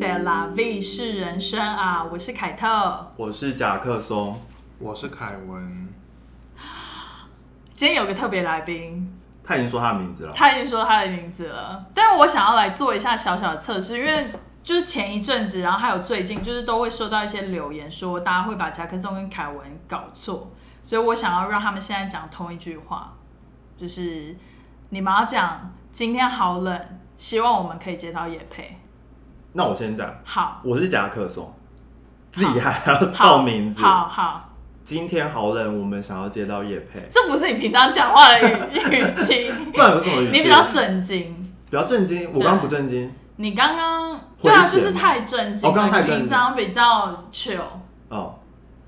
C'est la vie 是人生啊！我是凯特。我是贾克松，我是凯文，今天有个特别来宾，他已经说他的名字了。他已经说他的名字了，但是我想要来做一下小小的测试，因为 就是前一阵子，然后还有最近，就是都会收到一些留言说大家会把贾克松跟凯文搞错，所以我想要让他们现在讲同一句话，就是你们要讲今天好冷，希望我们可以接到叶配。那我先讲，好，我是夹克松，自己还要好报名字。好好，今天好冷，我们想要接到叶佩，这不是你平常讲话的语语气，不然有什么语气？你比较震惊。比较震惊，我刚刚不震惊你刚刚对啊，就是太震惊了。哦刚刚太震惊平常比较 chill，哦。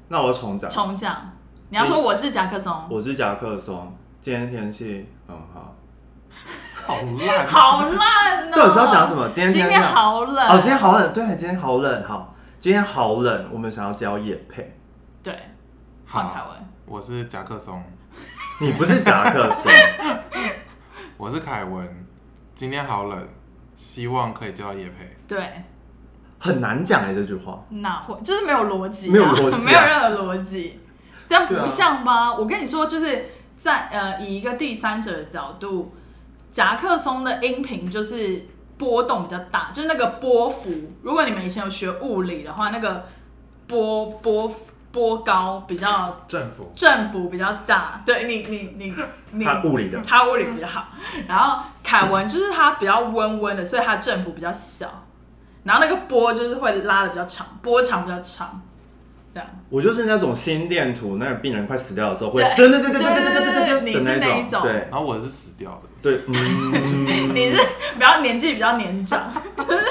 那我重讲，重讲。你要说我是夹克松，我是夹克松，今天天气很好。好烂，好烂哦。这你知道讲什么？今天今天好冷哦，今天好冷，对，今天好冷，好，今天好冷，我们想要交叶配。对，好凯好文。我是夹克松，你不是夹克松，我是凯文，今天好冷，希望可以接到叶配。对，很难讲哎，这句话。哪会就是没有逻辑啊，没有逻辑啊没有任何逻辑，这样不像吧？我跟你说，就是在呃以一个第三者的角度，夹克松的音频就是波动比较大，就是那个波幅。如果你们以前有学物理的话，那个波波波高比较振幅振幅比较大。对你你你你他物理的，他物理比较好，然后凯文就是他比较温温的，所以他振幅比较小，然后那个波就是会拉的比较长，波长比较长，这样。我就是那种心电图，那个病人快死掉的时候会对噔噔噔噔噔噔噔噔噔你是的那一种对然后我是死掉的，对，嗯，你是比较年纪比较年长，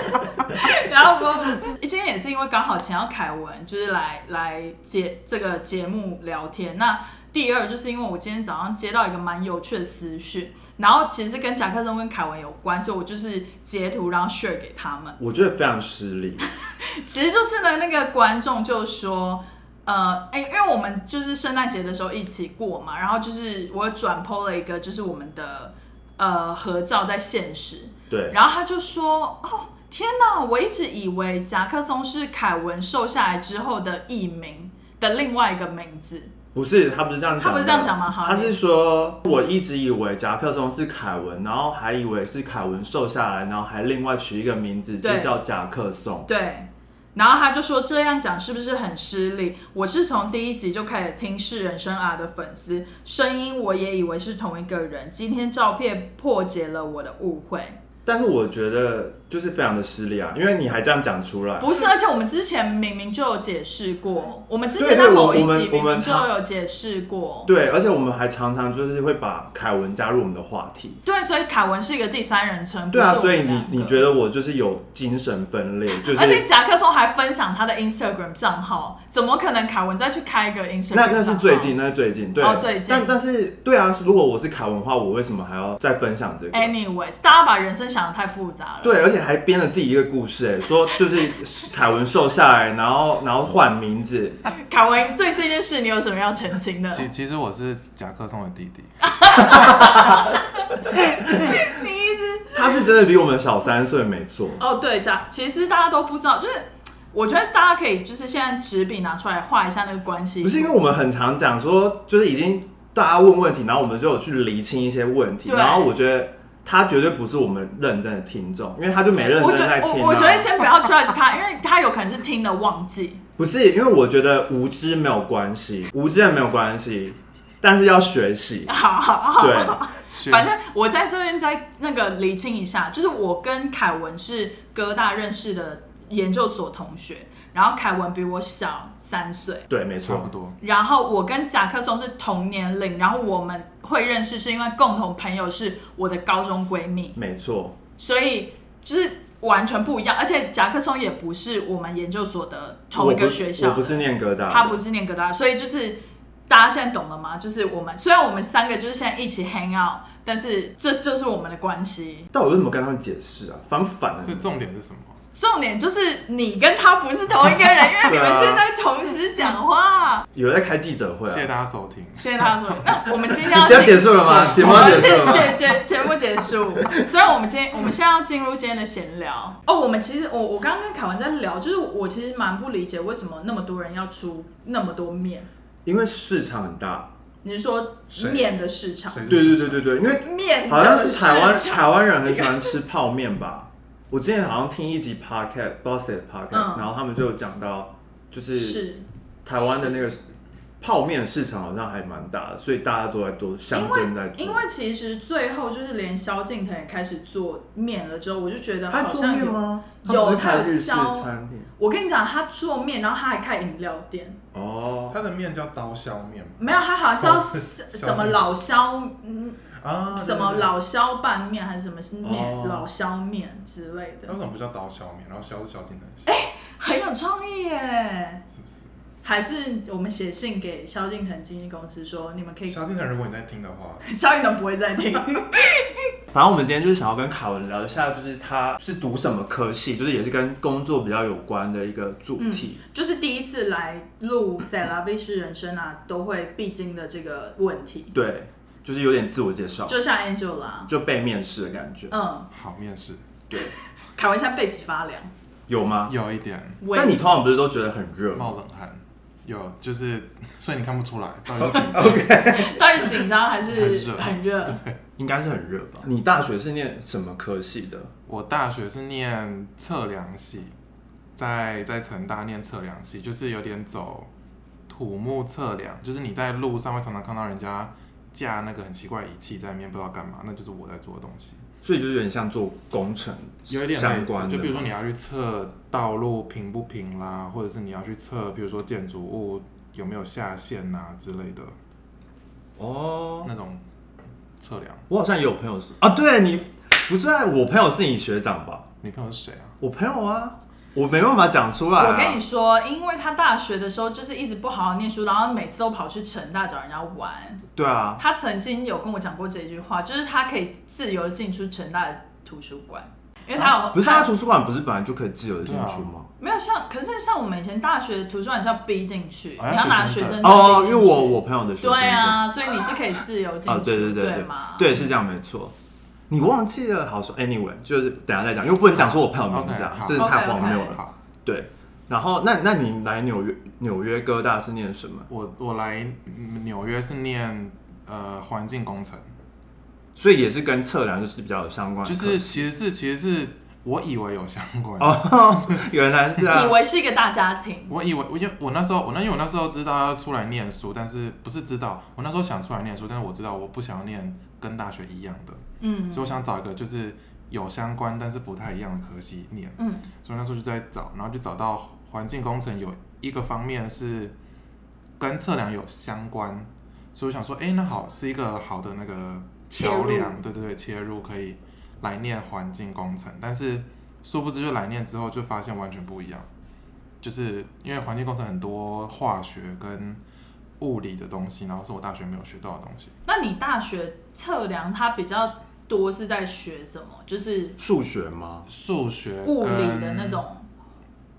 然后我今天也是因为刚好请到凯文，就是来来节这个节目聊天。那第二就是因为我今天早上接到一个蛮有趣的私讯，然后其实跟甲克松跟凯文有关，所以我就是截图然后 share 给他们。我觉得非常失礼。其实就是呢，那个观众就说，呃，哎、因为我们就是圣诞节的时候一起过嘛，然后就是我转 PO 了一个就是我们的呃合照在现实，对，然后他就说，哦，天哪，我一直以为夹克松是凯文瘦下来之后的艺名的另外一个名字，不是他不是这样讲，他不是这样讲吗？好他是说，我一直以为夹克松是凯文，然后还以为是凯文瘦下来，然后还另外取一个名字，就叫夹克松。对。然后他就说这样讲是不是很失礼？我是从第一集就开始听是人生啊的粉丝，声音我也以为是同一个人。今天照片破解了我的误会，但是我觉得就是非常的失礼啊，因为你还这样讲出来。不是，而且我们之前明明就有解释过，我们之前在某一集明明就我们常有解释过。对，而且我们还常常就是会把凯文加入我们的话题。对，所以凯文是一个第三人称。对啊，所以你你觉得我就是有精神分裂，就是而且夹克松还分享他的 Instagram 账号，怎么可能凯文再去开一个 Instagram？那那是最近，那是最近，对，哦最近但但是对啊，如果我是凯文的话，我为什么还要再分享这个？Anyways，大家把人生想的太复杂了。对，而且还编了自己一个故事，哎，说就是凯文瘦下来，然后然后换名字，凯文对这件事你有什么要澄清的？其其实我是甲克松的弟弟，你一直他是真的比我们小三岁，没错。哦，对，夹其实大家都不知道，就是我觉得大家可以就是现在纸笔拿出来画一下那个关系。不是因为我们很常讲说，就是已经大家问问题，然后我们就有去厘清一些问题，然后我觉得他绝对不是我们认真的听众，因为他就没认真在听、啊。我我觉得先不要 judge 他，因为他有可能是听的忘记。不是，因为我觉得无知没有关系，无知也没有关系，但是要学习。好好好，对，反正我在这边再那个厘清一下，就是我跟凯文是哥大认识的研究所同学，然后凯文比我小三岁，对，没错。差不多。然后我跟贾克松是同年龄，然后我们会认识是因为共同朋友是我的高中闺蜜，没错，所以就是完全不一样，而且甲克松也不是我们研究所的同一个学校不是念哥大，他不是念哥大，所以就是大家现在懂了吗？就是我们虽然我们三个就是现在一起 hang out，但是这就是我们的关系。但我为什么跟他们解释啊？反反的所以重点是什么？重点就是你跟他不是同一个人，因为你们现在同时讲话。有在开记者会谢谢啊？大家收听。谢谢大家说，那我们今天要你要进结束了吗？节目结束了吗？节节节目结束。所以我们今天我们现在要进入今天的闲聊哦，我们其实我我刚刚跟凯文在聊，就是我其实蛮不理解为什么那么多人要出那么多面。因为市场很大。你是说谁面的市场？对对对对对，因为面好像是台湾台湾人很喜欢吃泡面吧。我之前好像听一集 podcast，不知道谁的 podcast，、嗯然后他们就有讲到，就是是台湾的那个泡面市场好像还蛮大的，所以大家都在都相争在做。因为其实最后就是连萧敬腾也开始做面了之后，我就觉得他做好像有。面吗？他有他有日式销餐厅我跟你讲，他做面，然后他还开饮料店，哦。他的面叫刀削面吗？没有，他好像叫 什什么老萧，嗯，啊，什么？老萧拌面还是什么面，哦老萧面之类的那为，什么不叫刀削面？然后削是萧敬腾的削，很有创意耶。是不是？还是我们写信给萧敬腾经纪公司说，你们可以，萧敬腾，如果你在听的话，萧敬腾不会再听。反正我们今天就是想要跟凯文聊一下，就是他是读什么科系，就是也是跟工作比较有关的一个主题。就是第一次来录《塞拉维斯人生》啊，都会必经的这个问题，对，就是有点自我介绍，就像 Angela，就被面试的感觉。嗯，好面试对，凯文现在背脊发凉，有吗？有一点但你通常不是都觉得很热？冒冷汗，有就是，所以你看不出来到底是 OK，到底紧张还是很热很热？应该是很热吧？你大学是念什么科系的？我大学是念测量系，在在成大念测量系，就是有点走土木测量，就是你在路上会常常看到人家架那个很奇怪的仪器在那边不知道干嘛，那就是我在做的东西，所以就是有点像做工程有一点相关，就比如说你要去测道路平不平啦，或者是你要去测，比如说建筑物有没有下陷呐、之类的哦，那种测量。我好像也有朋友是啊，对你不是啊，我朋友是你学长吧？你朋友是谁啊？我朋友啊，我没办法讲出来、啊。我跟你说，因为他大学的时候就是一直不好好念书，然后每次都跑去成大找人家玩。对啊，他曾经有跟我讲过这句话，就是他可以自由地进出成大的图书馆，因为他有、啊不是他图书馆不是本来就可以自由的进出吗？没有像，可是像我们以前大学的图书馆是要逼进去，哦你要拿学生证哦，因为我我朋友的学生对啊，所以你是可以自由进去，哦，对对对对吗？对是这样没错。你忘记了？好说，anyway，就是等下再讲，因为不能讲说我朋友名字啊真是太荒谬了。好，对，然后那那你来纽约纽约哥大是念什么？我我来纽约是念呃环境工程，所以也是跟测量就是比较有相关的，就是其实是其实是我以为有相关，哦，原来是啊以，为是一个大家庭，我以为我因为我那时候我那因为我那时候知道要出来念书，但是不是知道我那时候想出来念书，但是我知道我不想要念跟大学一样的，嗯。所以我想找一个就是有相关但是不太一样的科系念，嗯。所以那时候就在找，然后就找到环境工程有一个方面是跟测量有相关，所以我想说，哎、那好是一个好的那个桥梁，对对对，切入可以来念环境工程，但是殊不知就来念之后就发现完全不一样，就是因为环境工程很多化学跟物理的东西，然后是我大学没有学到的东西。那你大学测量它比较多是在学什么？就是数学吗？数学、物理的那，种，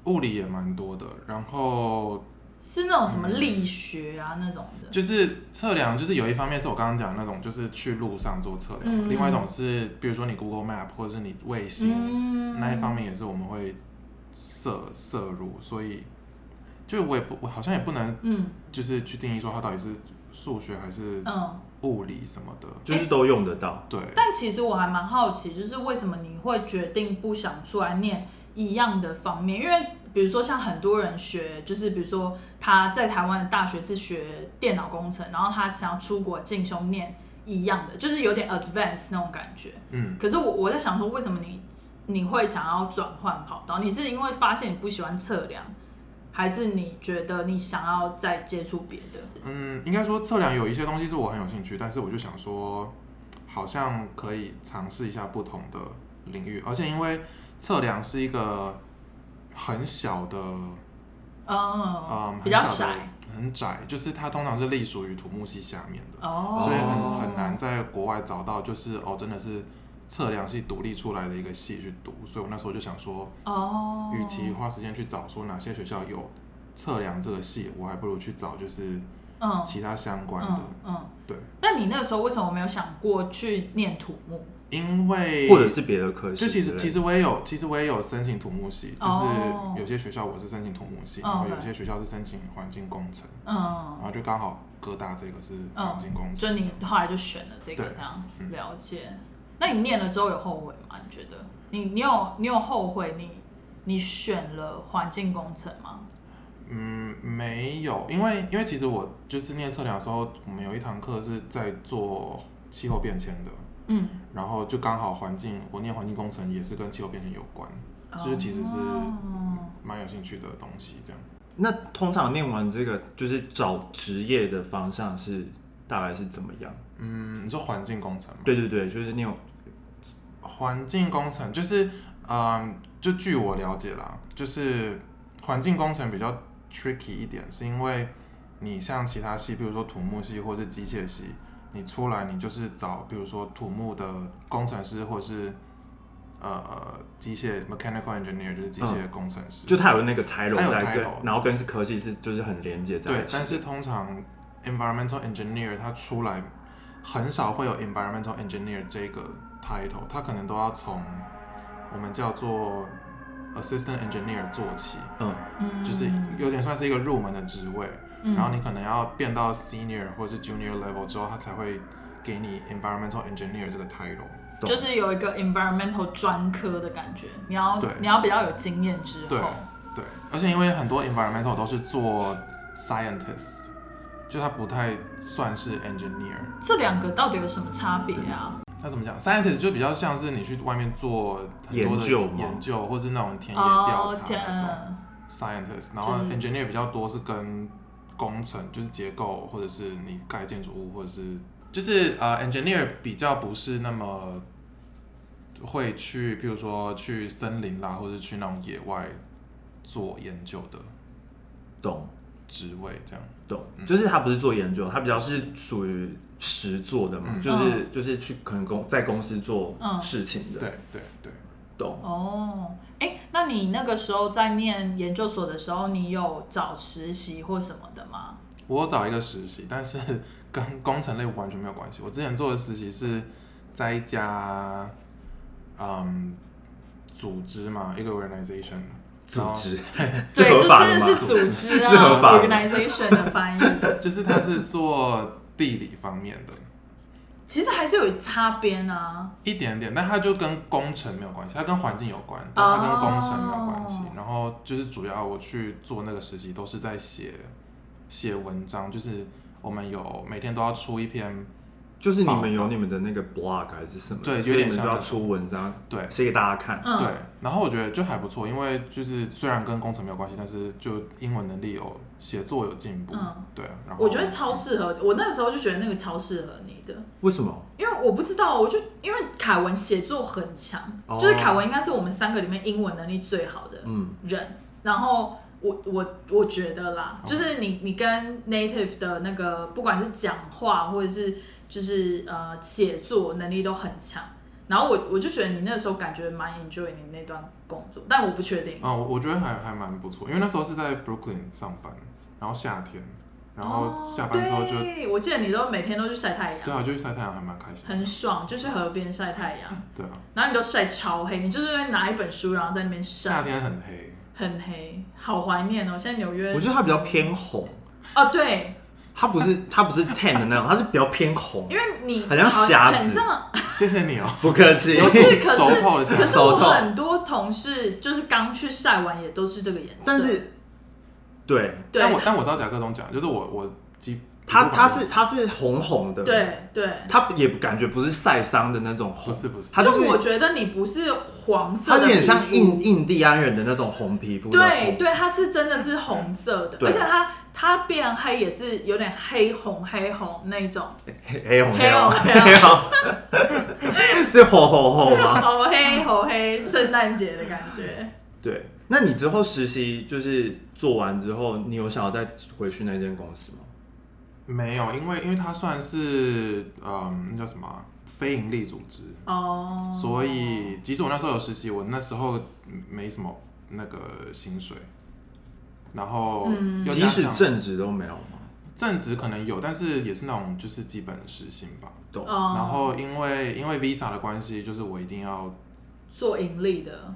物理也蛮多的，然后是那种什么力学啊那种的。就是测量，就是有一方面是我刚刚讲的那种，就是去路上做测量；，嗯另外一种是，比如说你 Google Map 或者是你卫星、嗯那一方面，也是我们会摄摄入，所以就我也不，我好像也不能嗯就是去定义说它到底是数学还是嗯。物理什么的。就是都用得到。对，但其实我还蛮好奇，就是为什么你会决定不想出来念一样的方面？因为比如说像很多人学，就是比如说他在台湾的大学是学电脑工程，然后他想要出国进修念一样的，就是有点 advanced 那种感觉。嗯，可是我我在想说，为什么你你会想要转换跑道？你是因为发现你不喜欢测量，还是你觉得你想要再接触别的？嗯，应该说测量有一些东西是我很有兴趣，但是我就想说，好像可以尝试一下不同的领域，而且因为测量是一个很小的，嗯，嗯，比较窄，很窄，就是它通常是隶属于土木系下面的，哦，所以很很难在国外找到，就是哦，真的是测量系独立出来的一个系去读，所以我那时候就想说，哦，与其花时间去找说哪些学校有测量这个系，我还不如去找就是嗯。其他相关的。嗯嗯，对，那你那个时候为什么没有想过去念土木？因为或者是别的科系就其实其实我也有，其实我也有申请土木系，就哦是有些学校我是申请土木系，哦然后有些学校是申请环境工程，嗯。然嗯，后就刚好哥大这个是环境工程，就你后来就选了这个对。这样嗯。了解。那你念了之后有后悔吗？你觉得你你有你有后悔你你选了环境工程吗？嗯，没有，因为因为其实我就是念测量的时候，我们有一堂课是在做气候变迁的，嗯，然后就刚好环境，我念环境工程也是跟气候变迁有关，就是其实是哦蛮有兴趣的东西，这样。那通常念完这个，就是找职业的方向是大概是怎么样？嗯，你说环境工程吗？对对对，就是那种环境工程就是，嗯，就据我了解啦，就是环境工程比较 tricky 一点，是因为你像其他系，比如说土木系或是机械系，你出来你就是找，比如说土木的工程师或是呃机械 mechanical engineer 就是机械工程师，就他有那个抬楼在跟然后跟是科技是就是很连接在一，起。对但是通常 environmental engineer 他出来很少会有 environmental engineer 这个 title，他可能都要从我们叫做 assistant engineer 做起，嗯，嗯就是有点算是一个入门的职位，嗯然后你可能要变到 senior 或者是 junior level 之后，他才会给你 environmental engineer 这个 title。就是有一个 environmental 专科的感觉，你要你要比较有经验之对后，对，而且因为很多 environmental 都是做 scientist，就他不太算是 engineer。这两个到底有什么差别啊？那怎么讲？scientist 就比较像是你去外面做很多的研究吗研究，或是那种田野调查那种 scientist。然后就是 engineer 比较多是跟工程，就是结构，或者是你盖建筑物，或者是就是呃 engineer 比较不是那么会去，譬如说去森林啦，或者是去那种野外做研究的懂职位这样。懂，就是他不是做研究，他比较是属于实做的嘛，嗯就是就是去可能公在公司做嗯事情的，对对对，懂。哦，哎，那你那个时候在念研究所的时候，你有找实习或什么的吗？我有找一个实习，但是跟工程类完全没有关系。我之前做的实习是在一家嗯组织嘛，一个 organization 组织，对，合这法的吗？真的是组织啊，organization 的翻译，就是它是做地理方面的，其实还是有擦边啊。一点点，但它就跟工程没有关系，它跟环境有关，但它跟工程没有关系。然后就是主要我去做那个实习，都是在写写文章，就是我们有每天都要出一篇，就是你们有你们的那个 blog 还是什么？对有点像那出文章对写给大家看。嗯，对，然后我觉得就还不错，因为就是虽然跟工程没有关系，但是就英文能力有写作有进步，嗯对啊。然后我觉得超适合，我那个时候就觉得那个超适合你的，为什么？因为我不知道，我就因为凯文写作很强，哦就是凯文应该是我们三个里面英文能力最好的嗯，人，然后。我我我觉得啦，哦就是你你跟 native 的那个，不管是讲话或者是就是呃写作能力都很强，然后我我就觉得你那个时候感觉蛮 enjoy 你那段工作，但我不确定。啊、我我觉得还还蛮不错，因为那时候是在 Brooklyn 上班，然后夏天，然后下班之后就、哦对，我记得你都每天都去晒太阳，对啊，就去晒太阳，还蛮开心。很爽，就去河边晒太阳，对啊，然后你都晒超黑，你就是会拿一本书，然后在那边晒夏，天很黑，很黑，好怀念哦。现在纽约我觉得它比较偏红，哦，对，它不是它不是 tan 的那种，它是比较偏红因。为你很像好瞎子。很像，谢谢你哦。不客气，不是，可熟是透了可是我透很多同事就是刚去晒完也都是这个颜色，但是对。对。但我但我知道甲克中讲，就是我我基它它是它是红红的，，对对。它也感觉不是晒伤的那种红，不是不是。它就是我觉得你不是黄色的皮肤，它有点像印印第安人的那种红皮肤的红，对对，它是真的是红色的，对。而且它它变黑也是有点黑红黑红那种，黑黑红黑红黑红，是吼吼吼吗？好黑好黑，圣诞节的感觉。对，那你之后实习就是做完之后，你有想要再回去那间公司吗？没有，因为因为它算是嗯那叫什么啊非盈利组织，哦，所以即使我那时候有实习，我那时候嗯没什么那个薪水，然后嗯。又即使上正职都没有吗？正职可能有，但是也是那种就是基本时薪吧。懂。哦，然后因为因为 Visa 的关系，就是我一定要，做盈利的，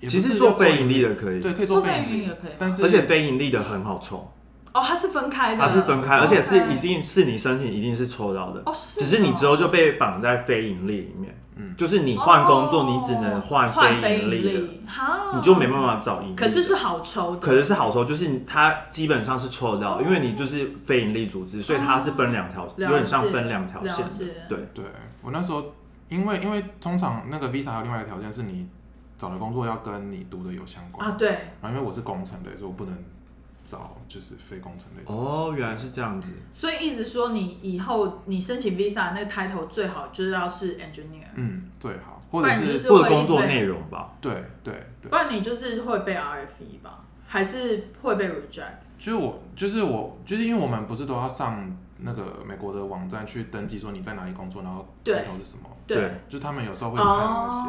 也不其实做非盈利的可以，对，可以做做非盈利非盈利也可以但是而且非盈利的很好抽，哦，它是分开的，它是分开，而且是一定是你申请一定是抽到的，哦，是只是你之后就被绑在非盈利里面，嗯，就是你换工作你只能换换非盈利的，利，哈，你就没办法找盈利的。可是是好抽的，可是是好抽，就是它基本上是抽得到，因为你就是非盈利组织，所以它是分两条，有点像分两条线的解，对。对我那时候，因为因为通常那个 Visa 还有另外一个条件是你找的工作要跟你读的有相关，啊，对，然后因为我是工程的，所以我不能找就是非工程类的。哦，原来是这样子。所以一直说你以后你申请 visa 那个 title 最好就是要是 engineer，嗯，最好，或者是是或者工作内容吧，对对对。不，然你就是会被 RFE 吧，还是会被 reject？就是我就是我就是因为我们不是都要上那个美国的网站去登记说你在哪里工作，然后对。开头是什么，对。就他们有时候会看那些，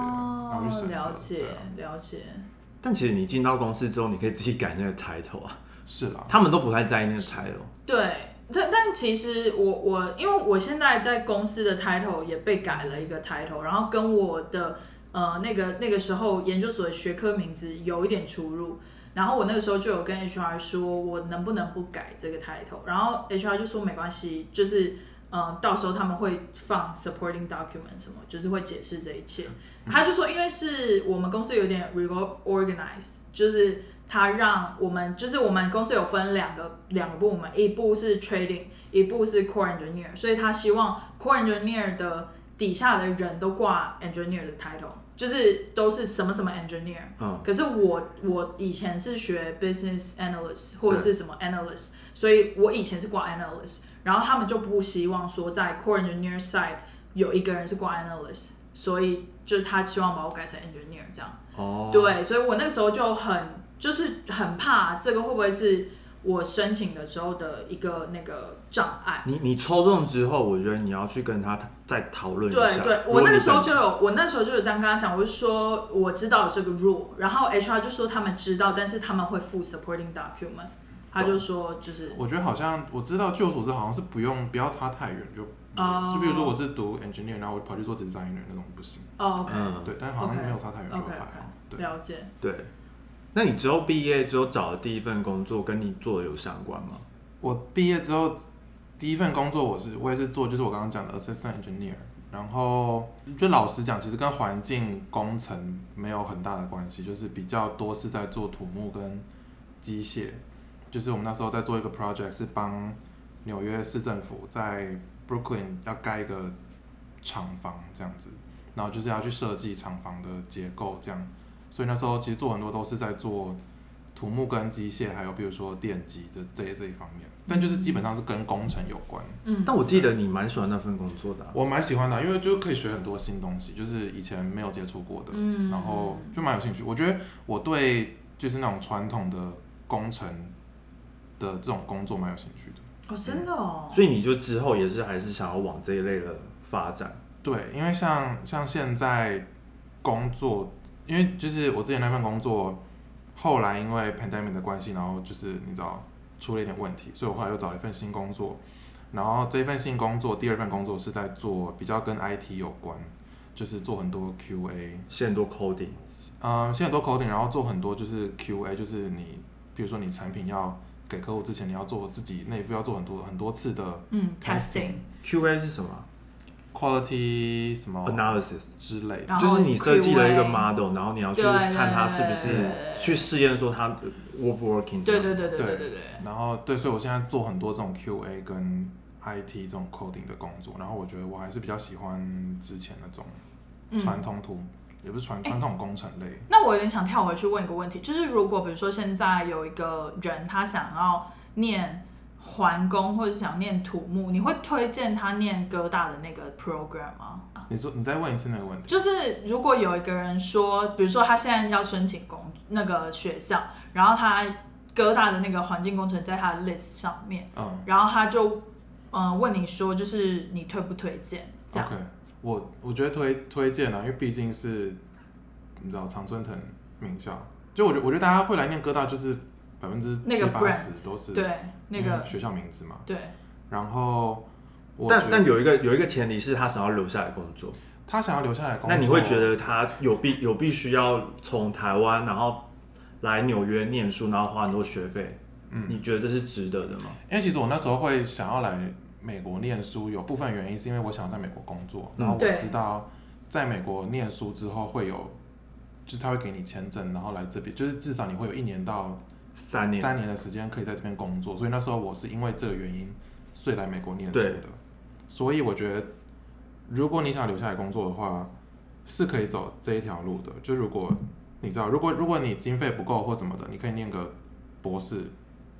然后哦去，审了解啊了解，但其实你进到公司之后，你可以自己改那个 title 啊，是啦，他们都不太在意那个 title。对。但但其实我我因为我现在在公司的 title 也被改了一个 title，然后跟我的呃那个那个时候研究所的学科名字有一点出入，然后我那个时候就有跟 HR 说，我能不能不改这个 title，然后 HR 就说没关系，就是嗯、呃到时候他们会放 supporting document 什么，就是会解释这一切。他就说，因为是我们公司有点 reorganize，就是他让我们就是我们公司有分两个两个部门，一部是 trading，一部是 core engineer，所以他希望 core engineer 的底下的人都挂 engineer 的 title，就是都是什么什么 engineer。嗯，可是我我以前是学 business analyst 或者是什么 analyst，所以我以前是挂 analyst，然后他们就不希望说在 core engineer side 有一个人是挂 analyst，所以就是他希望把我改成 engineer 这样。哦，，对，所以我那个时候就很就是很怕这个会不会是我申请的时候的一个那个障碍。你你抽中之后，我觉得你要去跟他再讨论一下。对对，我那个时候就有，我那时候就有这样跟他讲，我就说我知道有这个 rule，然后 HR 就说他们知道，但是他们会附 supporting document，他就说就是我觉得好像我知道，据我所知，好像是不用不要差太远就。哦就比如说我是读 engineer，然后我跑去做 designer 那种不行。哦，OK 嗯对，但好像没有差太远就 OK 还好 OK，。对，了解。对，那你之后毕业之后找的第一份工作跟你做的有相关吗？我毕业之后第一份工作，我是我也是做，就是我刚刚讲的 assistant engineer。然后就老实讲，其实跟环境工程没有很大的关系，就是比较多是在做土木跟机械。就是我们那时候在做一个 project，是帮纽约市政府在 Brooklyn 要盖一个厂房这样子，然后就是要去设计厂房的结构这样。所以那时候其实做很多都是在做土木跟机械，还有比如说电机这这这一方面，但就是基本上是跟工程有关。嗯，但我记得你蛮喜欢那份工作的啊、我蛮喜欢的，因为就可以学很多新东西，就是以前没有接触过的，嗯然后就蛮有兴趣。我觉得我对就是那种传统的工程的这种工作蛮有兴趣的。哦，真的哦，所以你就之后也是还是想要往这一类的发展。对，因为像像现在工作，因为就是我之前那份工作，后来因为 pandemic 的关系，然后就是你知道出了一点问题，所以我后来又找了一份新工作。然后这一份新工作，第二份工作是在做比较跟 IT 有关，就是做很多 QA，现在多 coding，嗯，现在很多 coding，然后做很多就是 QA，就是你比如说你产品要给客户之前，你要做自己内部要做很多很多次的嗯，testing，QA 是什么 quality 什么？Analysis，之类的。就是你设计了一个 model，然后你要去看它是不是去试验说它 work 不 working。对对对对对对对，然后对，所以我现在做很多这种 QA 跟 IT 这种 coding 的工作，然后我觉得我还是比较喜欢之前那种嗯传统图，也不是传传统工程类。那我有点想跳回去问一个问题，就是如果比如说现在有一个人他想要念环工或者想念土木，你会推荐他念哥大的那个 program 吗？你说你再问一次那个问题，就是如果有一个人说，比如说他现在要申请工那个学校，然后他哥大的那个环境工程在他的 list 上面，嗯然后他就嗯、呃问你说，就是你推不推荐这样？，OK，我我觉得推推荐啊，因为毕竟是你知道常春藤名校，就我觉得我觉得大家会来念哥大，就是百分之那个七八 brand 十都是对，那个因为学校名字嘛。对，然后我但觉但有一个有一个前提是他想要留下来工作，他想要留下来工作，那你会觉得他有必有必须要从台湾然后来纽约念书，然后花很多学费？嗯你觉得这是值得的吗？因为其实我那时候会想要来美国念书，有部分原因是因为我想要在美国工作，嗯然后我对知道在美国念书之后会有，就是他会给你签证，然后来这边，就是至少你会有一年到三年，三年的时间可以在这边工作，所以那时候我是因为这个原因，所以来美国念书的。所以我觉得，如果你想留下来工作的话，是可以走这一条路的。就如果你知道，如果如果你经费不够或怎么的，你可以念个博士，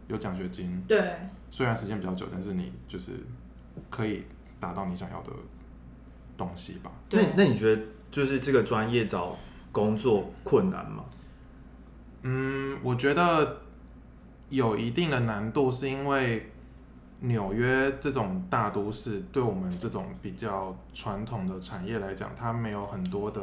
有奖学金，对，虽然时间比较久，但是你就是可以达到你想要的东西吧。那对，那你觉得就是这个专业找工作困难吗？嗯，我觉得有一定的难度，是因为纽约这种大都市，对我们这种比较传统的产业来讲，它没有很多的，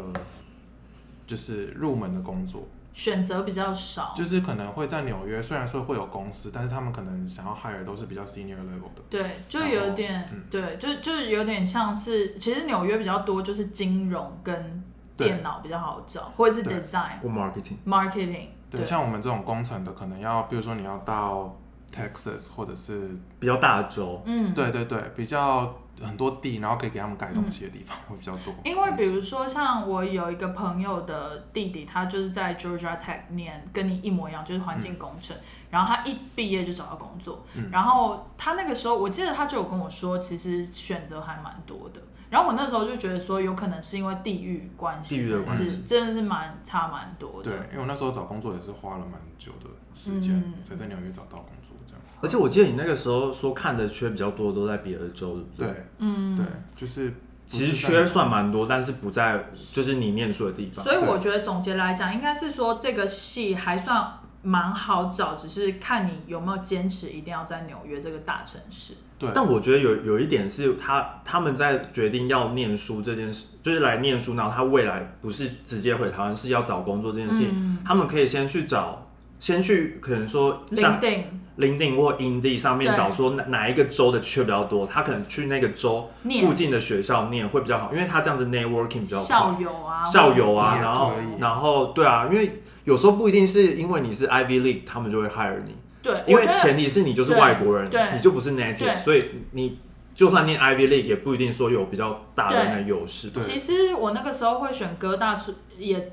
就是入门的工作，选择比较少，就是可能会在纽约，虽然说会有公司，但是他们可能想要 hire 都是比较 senior level 的。对，就有点，嗯对，就就是有点像是，其实纽约比较多就是金融跟电脑比较好找，或者是 design、或 marketing？marketing，对，像我们这种工程的，可能要，比如说你要到 Texas 或者是比较大的州，嗯，对对对，比较很多地，然后可以给他们盖东西的地方会比较多。因为比如说像我有一个朋友的弟弟，他就是在 Georgia Tech 念，跟你一模一样，就是环境工程。然后他一毕业就找到工作，嗯然后他那个时候我记得他就有跟我说，其实选择还蛮多的。然后我那时候就觉得说，有可能是因为地域关系，地域的关系是真的是蛮差蛮多的。对，因为我那时候找工作也是花了蛮久的时间，嗯才在纽约找到工作这样。而且我记得你那个时候说看的缺比较多，都在别的州，对不对？对嗯，对，就是其实缺算蛮多，但是不在就是你念书的地方。所以我觉得总结来讲，应该是说这个系还算蛮好找，只是看你有没有坚持一定要在纽约这个大城市。对，但我觉得有有一点是他他们在决定要念书这件事，就是来念书，然后他未来不是直接回台湾，是要找工作这件事情，嗯。他们可以先去找，先去可能说像 LinkedIn LinkedIn 或 Indeed 上面找说哪哪一个州的缺比较多，他可能去那个州附近的学校念会比较好，因为他这样子 networking 比较快。校友啊，校友啊，然后然后对啊，因为有时候不一定是因为你是 Ivy League，他们就会 hire 你，对，因为前提是你就是外国人，你就不是 native，所以你就算念 Ivy League 也不一定说有比较大的那个优势。对。其实我那个时候会选哥大，出也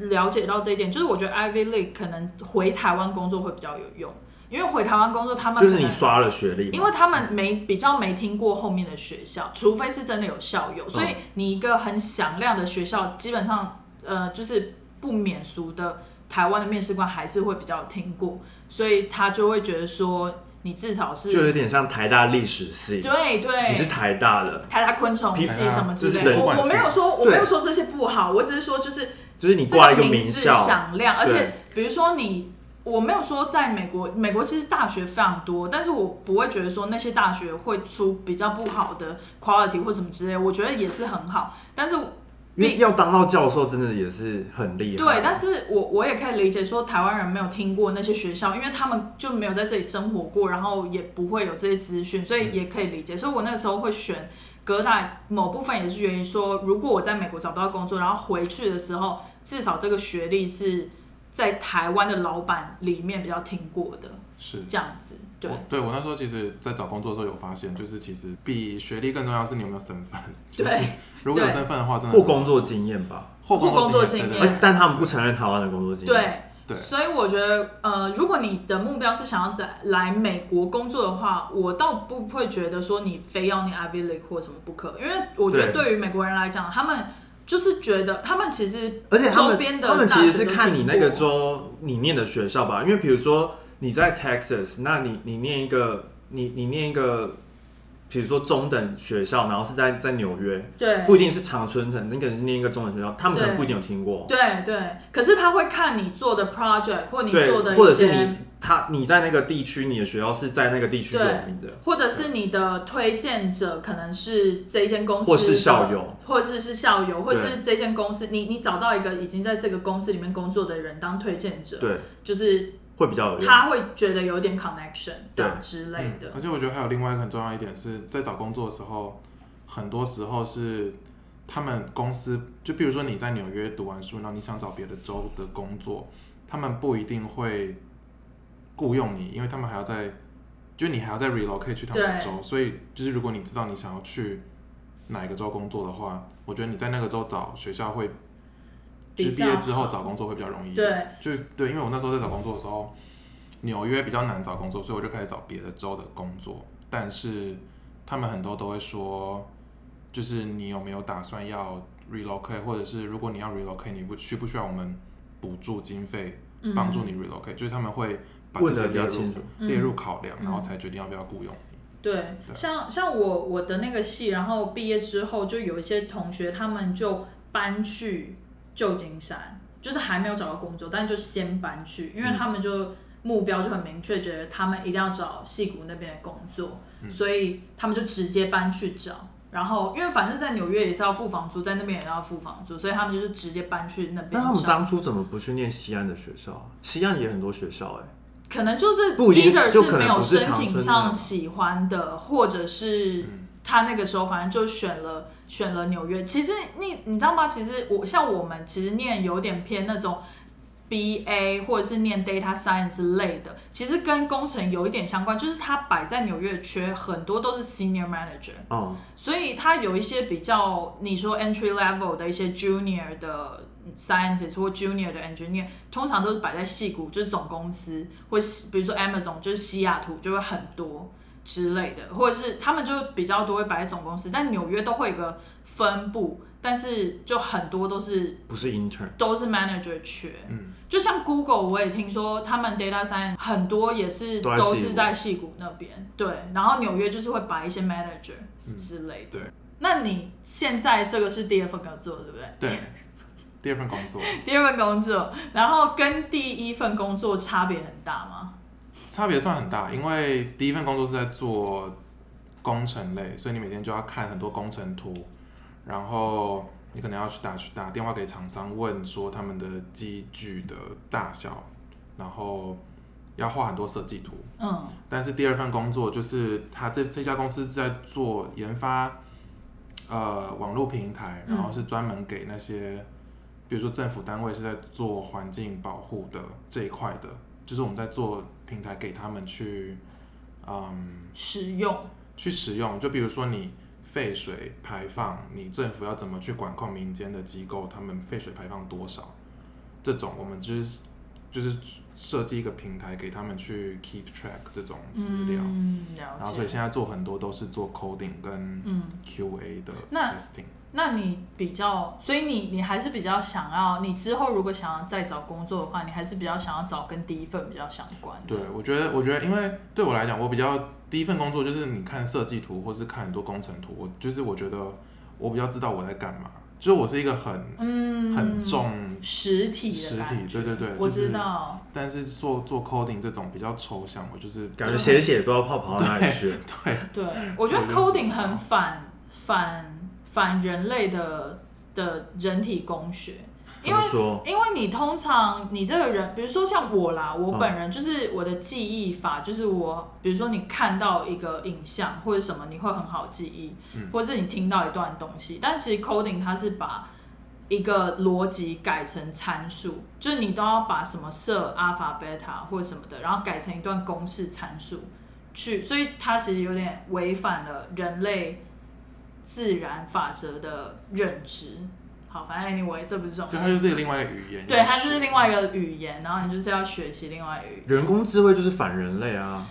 了解到这一点，就是我觉得 Ivy League 可能回台湾工作会比较有用，因为回台湾工作他们就是你刷了学历，因为他们没比较没听过后面的学校，除非是真的有校友，所以你一个很响亮的学校，基本上呃就是不免俗的台湾的面试官还是会比较有听过，所以他就会觉得说你至少是就有点像台大历史系，对对，你是台大的，台大昆虫系什么之类的，我我没有说我对没有说这些不好，我只是说就是就是你这挂了一个名字名校，响亮，而且比如说你，我没有说在美国，美国其实大学非常多，但是我不会觉得说那些大学会出比较不好的 quality 或什么之类，我觉得也是很好，但是因为要当到教授真的也是很厉害。对，但是我我也可以理解说台湾人没有听过那些学校，因为他们就没有在这里生活过，然后也不会有这些资讯，所以也可以理解。所以我那个时候会选哥大，某部分也是源于说，如果我在美国找不到工作，然后回去的时候，至少这个学历是在台湾的老板里面比较听过的，是。这样子。对。我，对我那时候其实，在找工作的时候有发现，就是其实比学历更重要是你有没有身份。就是对，如果有身份的话，真的或工作经验吧，或或工作经验但他们不承认台湾的工作经验。对，对。所以我觉得，呃，如果你的目标是想要在来美国工作的话，我倒不会觉得说你非要你 Ivy League 或什么不可，因为我觉得对对于美国人来讲，他们就是觉得他们其实而且他们周边的他们其实是看你那个州你念的学校吧，因为比如说你在 Texas，那你你念一个你你念一个比如说中等学校，然后是在在纽约，对，不一定是常春藤，你可能是念一个中等学校，他们可能不一定有听过。对对，可是他会看你做的 project 或你做的，或者是你他你在那个地区，你的学校是在那个地区有名的，或者是你的推荐者可能是这一间公司，或是校友，或是是校友，或是这间公司，你你找到一个已经在这个公司里面工作的人当推荐者，对，就是会比较有用。他会觉得有点 connection 这样之类的嗯。而且我觉得还有另外一个很重要一点是在找工作的时候，很多时候是他们公司，就比如说你在纽约读完书，然后你想找别的州的工作，他们不一定会雇佣你，因为他们还要在，就你还要再 relocate 去他们的州，所以就是如果你知道你想要去哪一个州工作的话，我觉得你在那个州找学校会。就是毕业之后找工作会比较容易，对，就对，因为我那时候在找工作的时候，纽约比较难找工作，所以我就开始找别的州的工作。但是他们很多都会说，就是你有没有打算要 relocate，或者是如果你要 relocate，你不需不需要我们补助经费帮助你 relocate？、就是他们会把这问些列入的比较清楚。列入考量，嗯然后才决定要不要雇佣你。对像像我我的那个系，然后毕业之后就有一些同学，他们就搬去旧金山，就是还没有找到工作，但就先搬去，因为他们就目标就很明确，觉得他们一定要找戏谷那边的工作，所以他们就直接搬去找。然后，因为反正在纽约也是要付房租，在那边也要付房租，所以他们就是直接搬去那边。那他们当初怎么不去念西安的学校啊？西安也很多学校哎、可能就是不一定 either 就是可能没有申请上喜欢的，或者是嗯他那个时候反正就选了选了纽约。其实你你知道吗？其实我像我们其实念有点偏那种 B A 或者是念 data science 类的，其实跟工程有一点相关，就是它摆在纽约的缺很多都是 senior manager。哦、所以它有一些比较你说 entry level 的一些 junior 的 scientist 或 junior 的 engineer，通常都是摆在戏谷，就是总公司，或是比如说 Amazon 就是西雅图就会很多之类的，或者是他们就比较多会摆在总公司，但纽约都会有一个分布，但是就很多都是不是 intern，都是 manager 缺，嗯，就像 Google 我也听说他们 data science 很多也是都是在戏谷那边，对，然后纽约就是会摆一些 manager 之类的。对。那你现在这个是第二份工作，对不对？对，第二份工作 第二份工作，然后跟第一份工作差别很大吗？差别算很大，因为第一份工作是在做工程类，所以你每天就要看很多工程图，然后你可能要去打去打电话给厂商问说他们的机具的大小，然后要画很多设计图。嗯但是第二份工作就是他这这家公司是在做研发，呃，网络平台，然后是专门给那些，比如说政府单位是在做环境保护的这一块的，就是我们在做平台给他们去，嗯，使用，去使用。就比如说你废水排放，你政府要怎么去管控民间的机构，他们废水排放多少，这种我们就是就是设计一个平台给他们去 keep track 这种资料。嗯，然后所以现在做很多都是做 coding 跟嗯，QA 的 testing。那你比较，所以你你还是比较想要，你之后如果想要再找工作的话，你还是比较想要找跟第一份比较相关的。对，我觉得，我觉得，因为对我来讲，我比较第一份工作就是你看设计图，或是看很多工程图，我就是我觉得我比较知道我在干嘛，就是我是一个很嗯，很重，实体实体对对对我就是知道。但是做做 coding 这种比较抽象，我就是感觉写写不知道跑跑到哪里去。对对，我觉得 coding 很反反反人类的的人体工学，因为？因为你通常你这个人，比如说像我啦，我嗯本人就是我的记忆法，就是我比如说你看到一个影像或者什么，你会很好记忆，嗯或者是你听到一段东西，但其实 coding 它是把一个逻辑改成参数，就是你都要把什么设阿法、贝塔或者什么的，然后改成一段公式参数去，所以它其实有点违反了人类自然法则的认知。好，反正 anyway 这不是重就它点。就是另外一个语言。对，要它就是另外一个语言，然后你就是要学习另外一个语言。人工智慧就是反人类啊，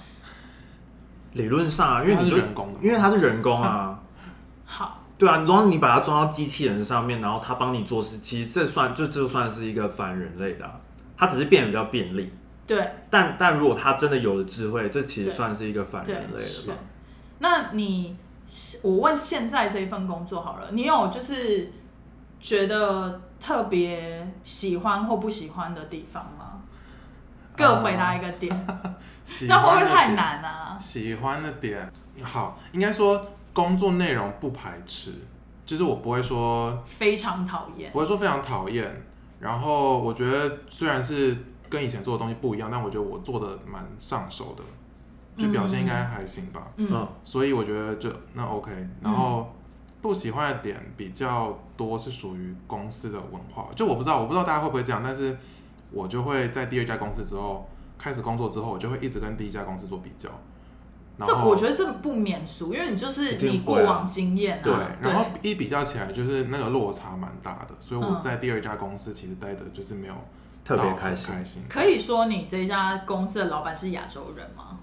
理论上啊，因为你就是人工因为它是人工啊，好，对啊，然后你把它装到机器人上面，然后它帮你做事，其实这算就这就算是一个反人类的啊、它只是变得比较便利。对但但如果它真的有了智慧，这其实算是一个反人类是了吧？。那你我问现在这一份工作好了，你有就是觉得特别喜欢或不喜欢的地方吗？各回答一个点，喜那会不会太？难啊？喜欢的点，好，应该说工作内容不排斥，就是我不会说非常讨厌。不会说非常讨厌。然后我觉得虽然是跟以前做的东西不一样，但我觉得我做的蛮上手的，就表现应该还行吧。嗯嗯，所以我觉得就那 OK。然后不喜欢的点比较多是属于公司的文化，就我不知道，我不知道大家会不会这样，但是我就会在第二家公司之后开始工作之后，我就会一直跟第一家公司做比较。然这后我觉得这不免俗，因为你就是你过往经验啊。对，然后一比较起来，就是那个落差蛮大的，所以我嗯在第二家公司其实待的就是没有特别开心。可以说你这一家公司的老板是亚洲人吗？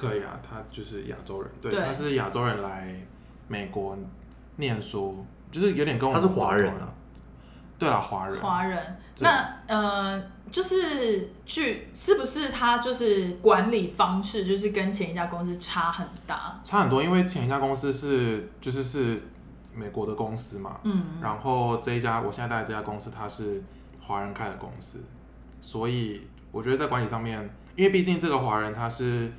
可以啊，他就是亚洲人，对，对。他是亚洲人来美国念书，就是有点跟我他们是华人啊，对了，华人，华人。对。那呃，就是去是不是他就是管理方式就是跟前一家公司差很大？差很多，因为前一家公司是就是是美国的公司嘛，嗯，然后这一家我现在待的这家公司它是华人开的公司，所以我觉得在管理上面，因为毕竟这个华人他是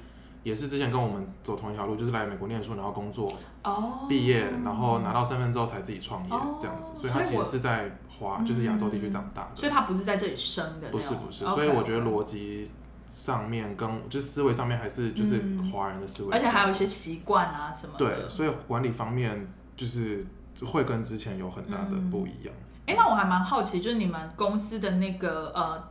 也是之前跟我们走同一条路，就是来美国念书，然后工作哦，毕业，然后拿到身份之后才自己创业哦。这样子，所以他所以我其实是在华就是亚洲地区长大的，所以他不是在这里生的那种，不是不是。所以我觉得逻辑上面跟就是思维上面还是就是嗯。华人的思维，而且还有一些习惯啊什么的。对，所以管理方面就是会跟之前有很大的不一样。哎、那我还蛮好奇，就是你们公司的那个呃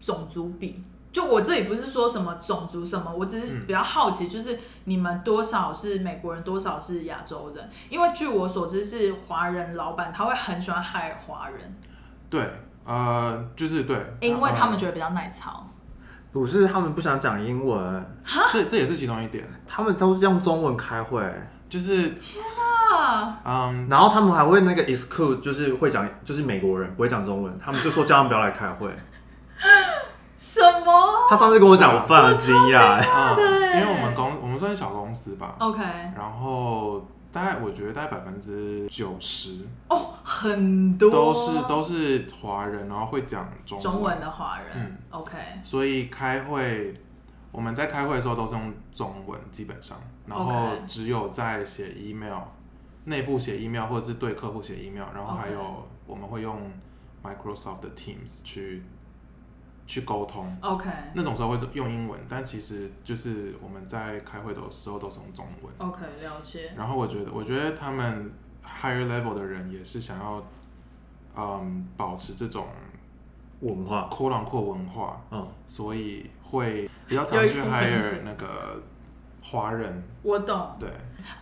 种族比，就我这里不是说什么种族什么，我只是嗯。比较好奇，就是你们多少是美国人，多少是亚洲人？因为据我所知，是华人老板他会很喜欢海尔华人，对，呃，就是对，因为他们觉得、比较耐操。不是他们不想讲英文，呃这这也是其中一点，他们都是用中文开会，就是天啊，嗯，然后他们还会那个 exclude，就是会讲，就是美国人不会讲中文，他们就说叫他们不要来开会。什么？他上次跟我讲，我非常惊讶，哎嗯，因为我们公我们算是小公司吧，？OK，然后大概我觉得大概百分之九十哦，很多。都是都是华人，然后会讲中中文的华人。嗯。OK，所以开会，我们在开会的时候都是用中文，基本上，然后 OK 只有在写 email，内部写 email 或者是对客户写 email，然后还有我们会用 Microsoft 的 Teams 去去沟通。OK 那种时候会用英文，但其实就是我们在开会的时候都是用中文。OK，了解。然后我觉得，我觉得他们 higher level 的人也是想要，嗯，保持这种文化，扩浪阔文化，嗯，所以会比较常去 hire 那个华人，我懂。对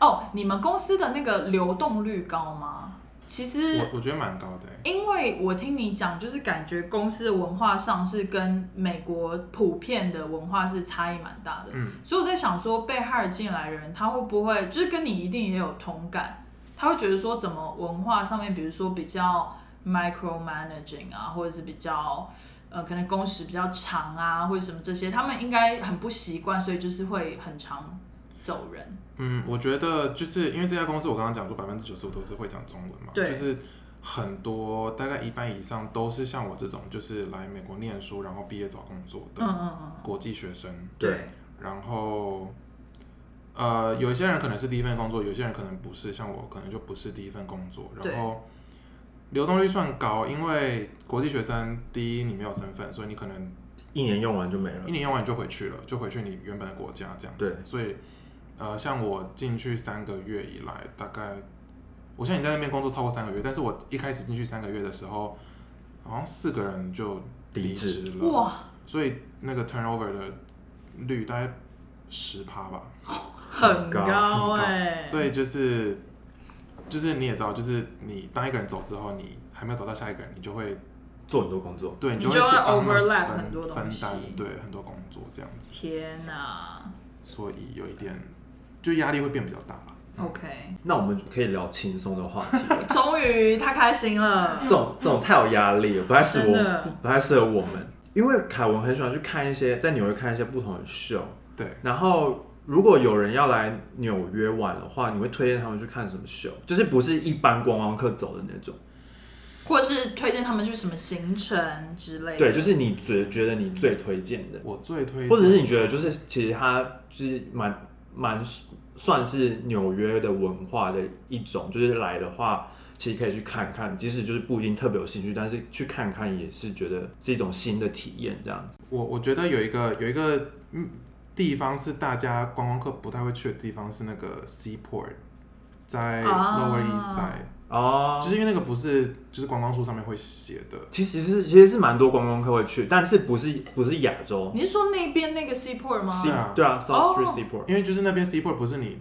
哦，你们公司的那个流动率高吗？其实我我觉得蛮高的欸。因为我听你讲，就是感觉公司的文化上是跟美国普遍的文化是差异蛮大的，嗯，所以我在想说，被 hire 进来的人，他会不会就是跟你一定也有同感？他会觉得说，怎么文化上面，比如说比较 micro managing 啊，或者是比较呃，可能工时比较长啊，或者什么这些，他们应该很不习惯，所以就是会很常走人。嗯，我觉得就是因为这家公司，我刚刚讲说百分之九十五都是会讲中文嘛，就是很多大概一半以上都是像我这种，就是来美国念书，然后毕业找工作嗯的国际学生。对，然后，呃，有一些人可能是第一份工作，有些人可能不是，像我可能就不是第一份工作。然后流动率算高，因为国际学生第一你没有身份，所以你可能一年用完就没了一。年用完就回去了，就回去你原本的国家这样子。对所以呃，像我进去三个月以来，大概我现在已经在那边工作超过三个月，但是我一开始进去三个月的时候，好像四个人就离职了，哇，所以那个 turnover 的率大概十趴吧。很高高很高哎、所以就是就是你也知道，就是你当一个人走之后，你还没有找到下一个人，你就会做很多工作，对你就 overlap 很多东西分担，对很多工作这样子，天哪所以有一点就压力会变比较大了。，OK，那我们可以聊轻松的话题了。终于他开心了这。种这种太有压力了，不太适合我，不太适合我们。因为凯文很喜欢去看一些在纽约看一些不同的秀，对，然后如果有人要来纽约玩的话，你会推荐他们去看什么秀？就是不是一般观光客走的那种。或者是推荐他们去什么行程之类的。对，就是你觉觉得你最推荐的，我最推荐，或者是你觉得就是其实他就是蛮蛮算是纽约的文化的一种，就是来的话其实可以去看看，即使就是不一定特别有兴趣，但是去看看也是觉得是一种新的体验这样子。我我觉得有一个有一个嗯地方是大家观光客不太会去的地方，是那个 Seaport，在啊。Lower East Side，、哦，就是因为那个不是就是观光书上面会写的，其实是其实是蛮多观光客会去，但是不是不是亚洲。你是说那边那个 Seaport 吗？Sea- 啊。对啊，South Street 哦。Seaport，因为就是那边 Seaport 不是你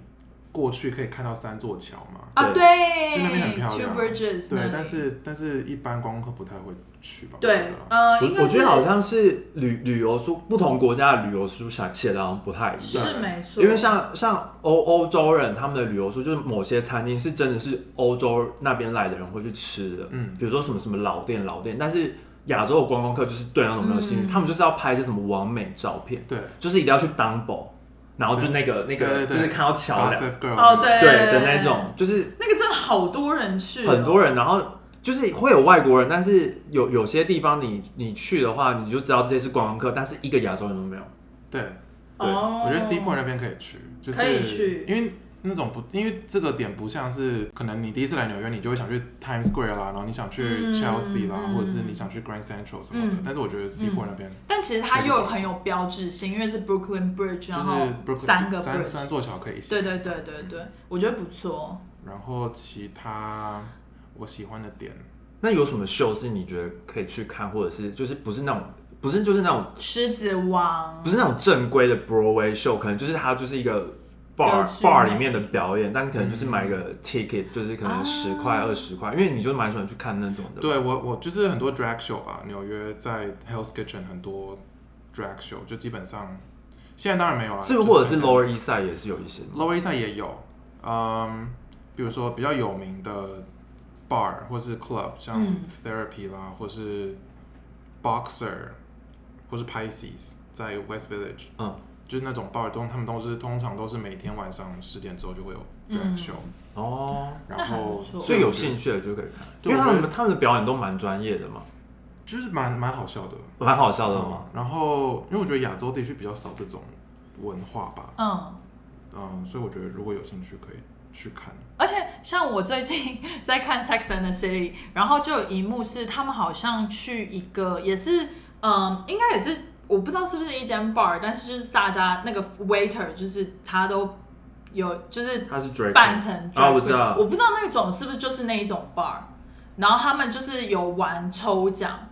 过去可以看到三座桥嘛，啊，对。对，就那边很漂亮。Two 对但是但是一般观光客不太会去吧？对，呃，我我觉得好像是旅旅游书，不同国家的旅游书写写的好像不太一样。是没错，因为像像欧欧洲人他们的旅游书，就是某些餐厅是真的是欧洲那边来的人会去吃的，嗯。比如说什么什么老店老店，但是亚洲的观光客就是对那种没有兴趣，嗯。他们就是要拍一些什么完美照片，对。就是一定要去 Dumbo，然后就那个那个对对对。就是看到桥梁，哦对对的那种，就是那个真的好多人去哦，很多人，然后就是会有外国人，但是有有些地方你你去的话，你就知道这些是观光客，但是一个亚洲人都没有。对，对哦，我觉得 sea point 那边可以去，就是可以去。因为那种不，因为这个点不像是可能你第一次来纽约，你就会想去 Times Square 啦，然后你想去嗯 Chelsea 啦，嗯或者是你想去 Grand Central 什么的。嗯但是我觉得 Seaport 那边但其实它又很有标志性，因为是 Brooklyn Bridge，就是然后 Brooklyn 三个三 bridge，三座桥可以一起。对对对对对，我觉得不错。然后其他我喜欢的点，那有什么秀是你觉得可以去看，或者是就是不是那种不是就是那种狮子王不是那种正规的 Broadway 秀，可能就是它就是一个 bar bar 里面的表演，但是可能嗯就是买个 ticket，就是可能啊十块二十块，因为你就蛮喜欢去看那种的。对我我就是很多 drag show 吧，纽约在 Hell's Kitchen 很多 drag show，就基本上现在当然没有了，是不是或者是 Lower East Side 也是有一些 Lower East Side 也有，嗯，比如说比较有名的 bar 或是 club，像嗯 Therapy 啦，或是 Boxer，或是 Pisces，在 West Village，嗯，就是那种 bar 都他们都是通常都是每天晚上十点之后就会有嗯。drag show，、哦，然后所以有兴趣的就可以看，因为他们他们的表演都蛮专业的嘛，就是蛮蛮好笑的，蛮好笑的嘛。然后因为我觉得亚洲地区比较少这种文化吧，嗯，嗯，所以我觉得如果有兴趣可以去看。而且像我最近 在看《Sex and the City》，然后就有一幕是他们好像去一个也是，嗯，应该也是我不知道是不是一间 bar，但是就是大家那个 waiter 就是他都有就是他是扮成啊我知 queen 道我不知道那种是不是就是那一种 bar，然后他们就是有玩抽奖，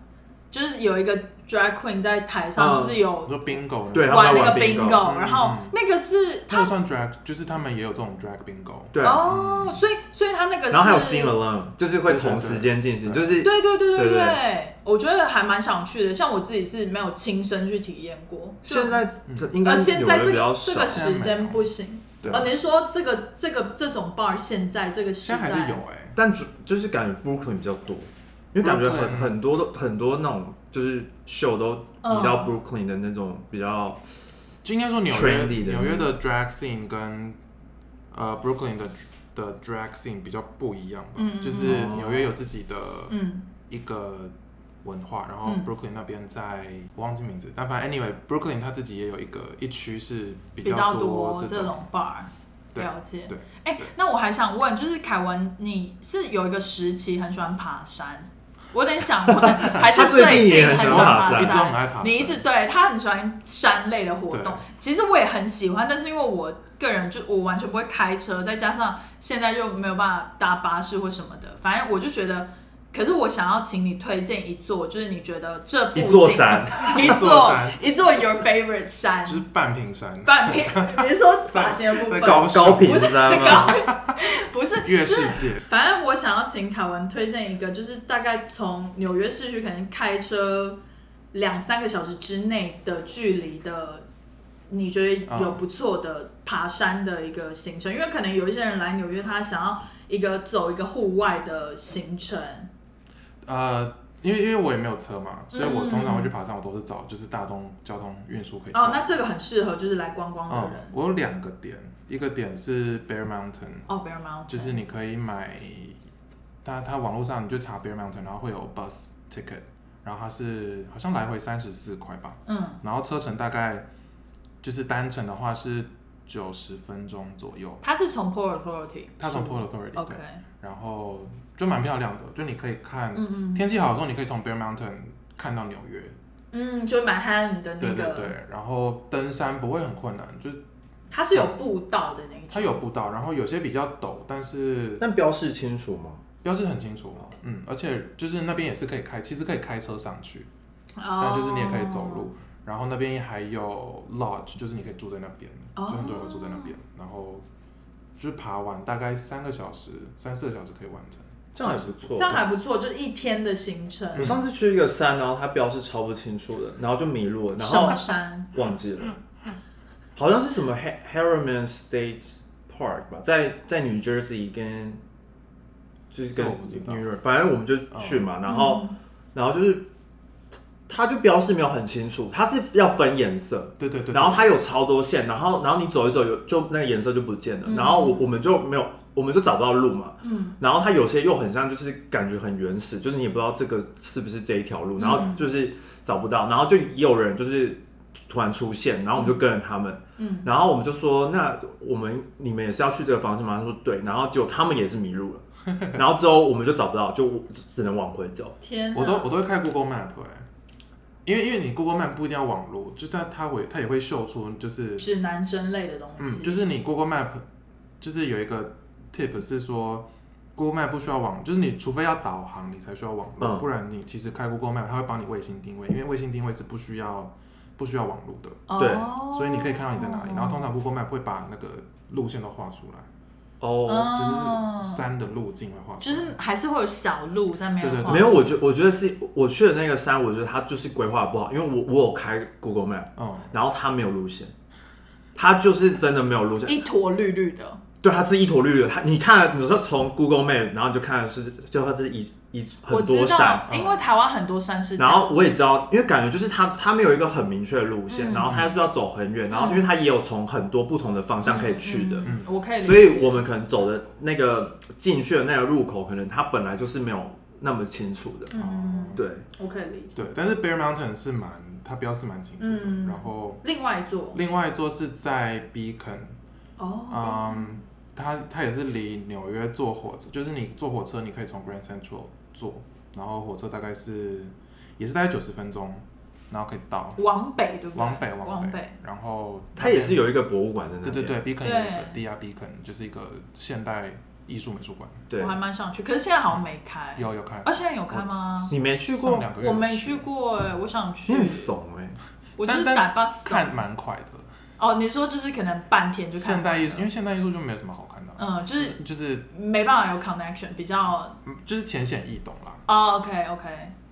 就是有一个 drag queen 在台上，嗯。就是有我说 bingo，对玩玩那个 bingo bingo，嗯然后嗯那个是他他们算 drag，就是他们也有这种 drag bingo。对。啊，哦，所以所以他那个是，然后还有 Sing Alone，就是会同时间进行，就是对对对对对。我觉得还蛮想去的。像我自己是没有亲身去体验过，现在这应该呃，现在这个这个，时间不行。对哦，您说这个这个这种 bar 现在这个时代？现在还是有哎、但主就是感觉 Brooklyn 比较多，因为感觉很很多都很多那种就是秀都移到 Brooklyn 的那种比较就应该说纽 Trendy 的约纽约的 drag scene 跟呃 Brooklyn 的的 drag scene 比较不一样吧，嗯就是纽约有自己的嗯。一个文化，然后嗯。Brooklyn 那边在我忘记名字，但反正 anyway Brooklyn 它自己也有一个一区是比比较多这这种 bar。对了解。对哎、对。那我还想问，就是凯文，你是有一个时期很喜欢爬山，我有点想问，还是他最近很喜喜欢欢爬山。一直都很爱爬山。你一直对他很喜欢山类的活动，其实我也很喜欢，但是因为我个人就我完全不会开车，再加上现在就没有办法搭巴士或什么的，反正我就觉得。可是我想要请你推荐一座，就是你觉得这一座山，一座座山一座 your favorite 山就是半屏山，半屏，你是说发型的部分？在高高不是品山吗？不是月 世就是界，反正我想要请凯文推荐一个，就是大概从纽约市区可能开车两三个小时之内的距离的，你觉得有不错的爬山的一个行程？因为可能有一些人来纽约，他想要一个走一个户外的行程。呃，因为因为我也没有车嘛，所以我嗯通常会去爬山，我都是找就是大众交通运输可以。哦，那这个很适合就是来观光的嗯人。，我有两个点，一个点是 Bear Mountain，哦，Bear Mountain，就是你可以买，它它网络上你就查 Bear Mountain，然后会有 bus ticket，然后它是好像来回三十四块吧，嗯，然后车程大概就是单程的话是九十分钟左右，它是从 Port Authority，它从 Port Authority，OK，对，然后就蛮漂亮的，就你可以看嗯嗯天气好的时候，你可以从 Bear Mountain 看到纽约，嗯，就蛮汉的那个，对对对，然后登山不会很困难，就是它是有步道的那一种，它有步道，然后有些比较陡，但是但标示清楚吗？标示很清楚，嗯，而且就是那边也是可以开，其实可以开车上去，哦，但就是你也可以走路。然后那边还有 lodge，就是你可以住在那边，哦就很多人会住在那边。然后就是爬完大概三个小时、三四个小时可以完成。这样还不错。这样还不错，就一天的行程。我上次去一个山，然后它标示超不清楚的，然后就迷路了，然什后么山？忘记了，好像是什么 Har- Harriman State Park 吧，在在 New Jersey 跟就是跟 New York，反正我们就去嘛，然后嗯然后就是它就标示没有很清楚，它是要分颜色，对对对。然后它有超多线，然后然后你走一走有就那个颜色就不见了，嗯然后我我们就没有，我们就找不到路嘛，嗯，然后它有些又很像就是感觉很原始，就是你也不知道这个是不是这一条路，然后嗯就是找不到，然后就也有人就是突然出现，然后我们就跟着他们，嗯，然后我们就说那我们你们也是要去这个方向吗？他说对，然后结果他们也是迷路了，然后之后我们就找不到，就只能往回走。天，我都我都会开 Google Map 哎、因为因为你 Google Map 不一定要网络，就它它会它也会秀出就是指南针类的东西，嗯，就是你 Google Map 就是有一个 tip 是说 Google Map 不需要网，就是你除非要导航你才需要网络，嗯。不然你其实开 Google Map 它会帮你卫星定位，因为卫星定位是不需要不需要网络的，对。哦所以你可以看到你在哪里。然后通常 Google Map 会把那个路线都画出来，哦，哦就是山的路径会画出来。就是还是会有小路在没有对对对。没有，我觉我觉得是我去的那个山，我觉得它就是规划不好，因为我我有开 Google Map，嗯，然后它没有路线，它就是真的没有路线。一坨绿绿的，对，它是一坨绿的。它你看，你说从 Google Map，然后你就看的是，就它是一一很多山，，因为台湾很多山是这样，然后我也知道，因为感觉就是它它没有一个很明确的路线，嗯。然后它是要走很远，然后因为它也有从很多不同的方向可以去的，嗯我可以，所以我们可能走的那个进去的那个入口，可能它本来就是没有那么清楚的。嗯，对，我可以理解。对，但是 Bear Mountain 是蛮它标示蛮清楚的，嗯。然后另外一座。另外一座是在 Beacon。哦，嗯，它它也是离纽约坐火车，就是你坐火车，你可以从 Grand Central 坐，然后火车大概是也是大概九十分钟，然后可以到往北对不对？往北北往北，，然后它也是有一个博物馆的。对对对，Beacon 有对一个 d r Beacon 就是一个现代艺术美术馆，对我还蛮想去，可是现在好像没开。有有开啊，，现在有开吗？你没去过？两个月我没去过哎，我想去你。很怂哎、我就是打 bus 看蛮快的。哦，你说就是可能半天就看现代艺术，因为现代艺术就没有什么好看的。啊，嗯，就是就是没办法有 connection，比较嗯就是浅显易懂啦。哦，OK OK，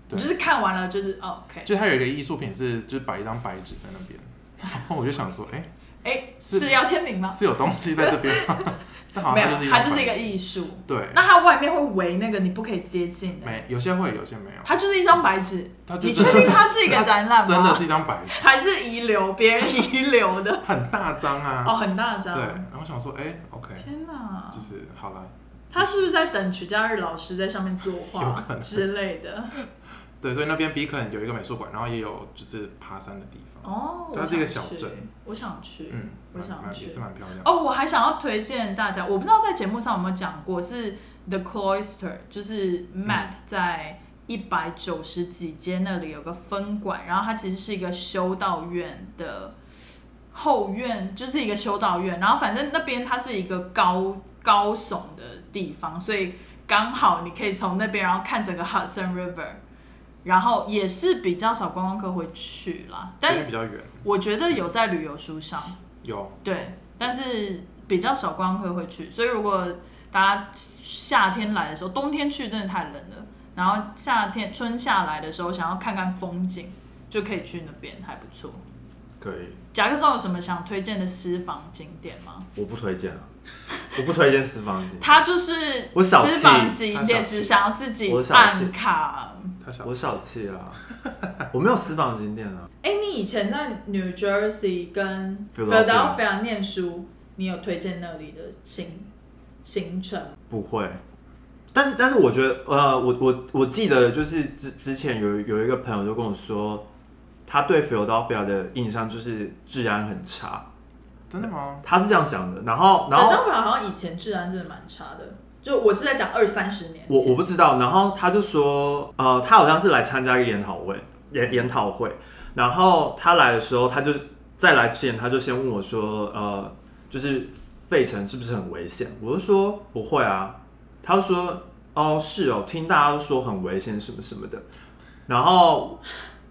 对。就是看完了就是哦 OK，就它有一个艺术品是，就是摆一张白纸在那边，然后我就想说，哎、哎，是是要签名吗？是有东西在这边吗？但好没有它就是，一个艺术。对，那它外面会围那个你不可以接近的，没有些会，有些没有。它就是一张白纸。它就你确定它是一个展览吗？真的是一张白纸，还是遗留别人遗留的？很大张啊。哦，很大张。对，然后我想说，哎、o k 天哪就！是好了，他是不是在等曲家日老师在上面作有画可能之类的？对，所以那边 Beacon 有一个美术馆，然后也有就是爬山的地方，哦，我它是一个小镇，我想去，嗯，我想去也是。蛮漂亮。哦，我还想要推荐大家，我不知道在节目上有没有讲过，是 The Cloister，就是 Matt 在一百九十几街那里有个分馆，然后它其实是一个修道院的后院，就是一个修道院，然后反正那边它是一个高高耸的地方，所以刚好你可以从那边然后看整个 Hudson River。然后也是比较少观光客会去啦，但比较远，我觉得有在旅游书上，有。对，但是比较少观光客会去，所以如果大家夏天来的时候，冬天去真的太冷了，然后夏天春夏来的时候想要看看风景，就可以去那边，还不错。可以，甲克松有什么想推荐的私房景点吗？我不推荐啊，我不推荐私房景。他就是我小私房景点，只想要自己我小气。按卡，我小气啊，我没有私房景点啊。哎、你以前在 New Jersey 跟 Philadelphia Philadelphia 念书，你有推荐那里的行行程？不会，但是但是我觉得，呃，我我我记得就是之之前有有一个朋友就跟我说，他对 Philadelphia 的印象就是治安很差，真的吗？他是这样讲的。然后然后 Philadelphia 好像以前治安真的蛮差的，就我是在讲二三十年。我我不知道，然后他就说，呃，他好像是来参加一个研讨会，研研讨会，然后他来的时候，他就再来之前，他就先问我说，呃，就是费城是不是很危险？我就说不会啊，他就说，哦，是哦，听大家都说很危险什么什么的，然后，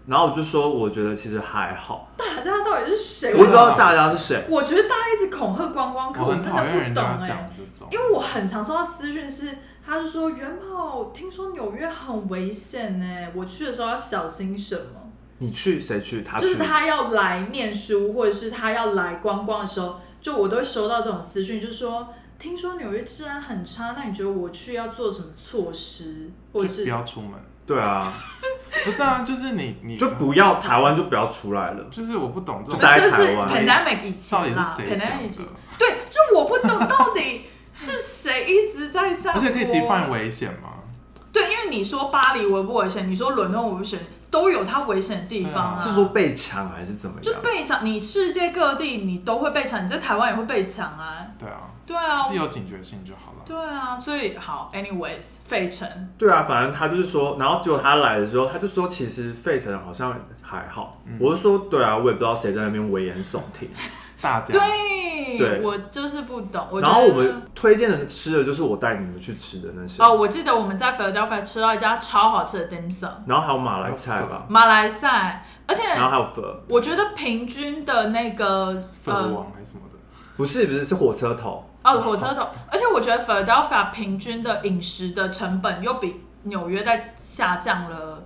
然后我就说，我觉得其实还好，大家到底是谁？我不知道大家是谁，我觉得大恐吓观光客，我真的不懂哎、因为我很常收到私讯是，他就说元宝，听说纽约很危险呢，我去的时候要小心什么？你去谁去？他去就是，他要来念书，或者是他要来观光的时候，就我都会收到这种私讯，就是说，听说纽约治安很差，那你觉得我去要做什么措施，或者是不是要出门。对啊，不是啊，就是你你就不要台湾就不要出来了。就是我不懂这种就待在这是台湾 pandemic 以到底是啦谁讲，pandemic 以前的，对，就我不懂到底是谁一直在散播，而且可以 define 危险吗？对，因为你说巴黎危不危险，你说伦敦危不危险，都有它危险的地方啊。是说被抢还是怎么就样？被抢，你世界各地你都会被抢，你在台湾也会被抢啊。对啊，对啊，是有警觉性就好了。对啊，所以好，anyways，费城。对啊，反正他就是说，然后结果他来的时候，他就说其实费城好像还好。嗯。我就说对啊，我也不知道谁在那边危言耸听。大家。对，对。我就是不懂。我然后我们推荐的吃的就是我带你们去吃的那些，哦，我记得我们在 Philadelphia 吃到一家超好吃的 dim sum，然后还有马来菜吧，马来菜，而且然后还有粉，我觉得平均的那个粉呃王还是什么的，不是不是是火车头，哦火车头，而且我觉得 Philadelphia 平均的饮食的成本又比纽约在下降了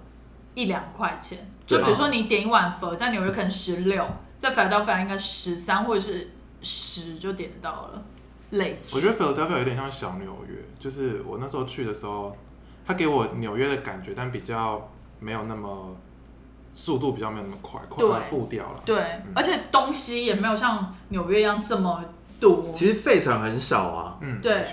一两块钱。就比如说你点一碗粉，在纽约可能十六，在 Philadelphia 应该十三或者是十就点到了，类似。我觉得 Philadelphia 有点像小纽约，就是我那时候去的时候，它给我纽约的感觉，但比较没有那么速度比较没有那么快，快步调了。对，而且东西也没有像纽约一样这么多。其实费城很少啊，嗯，对。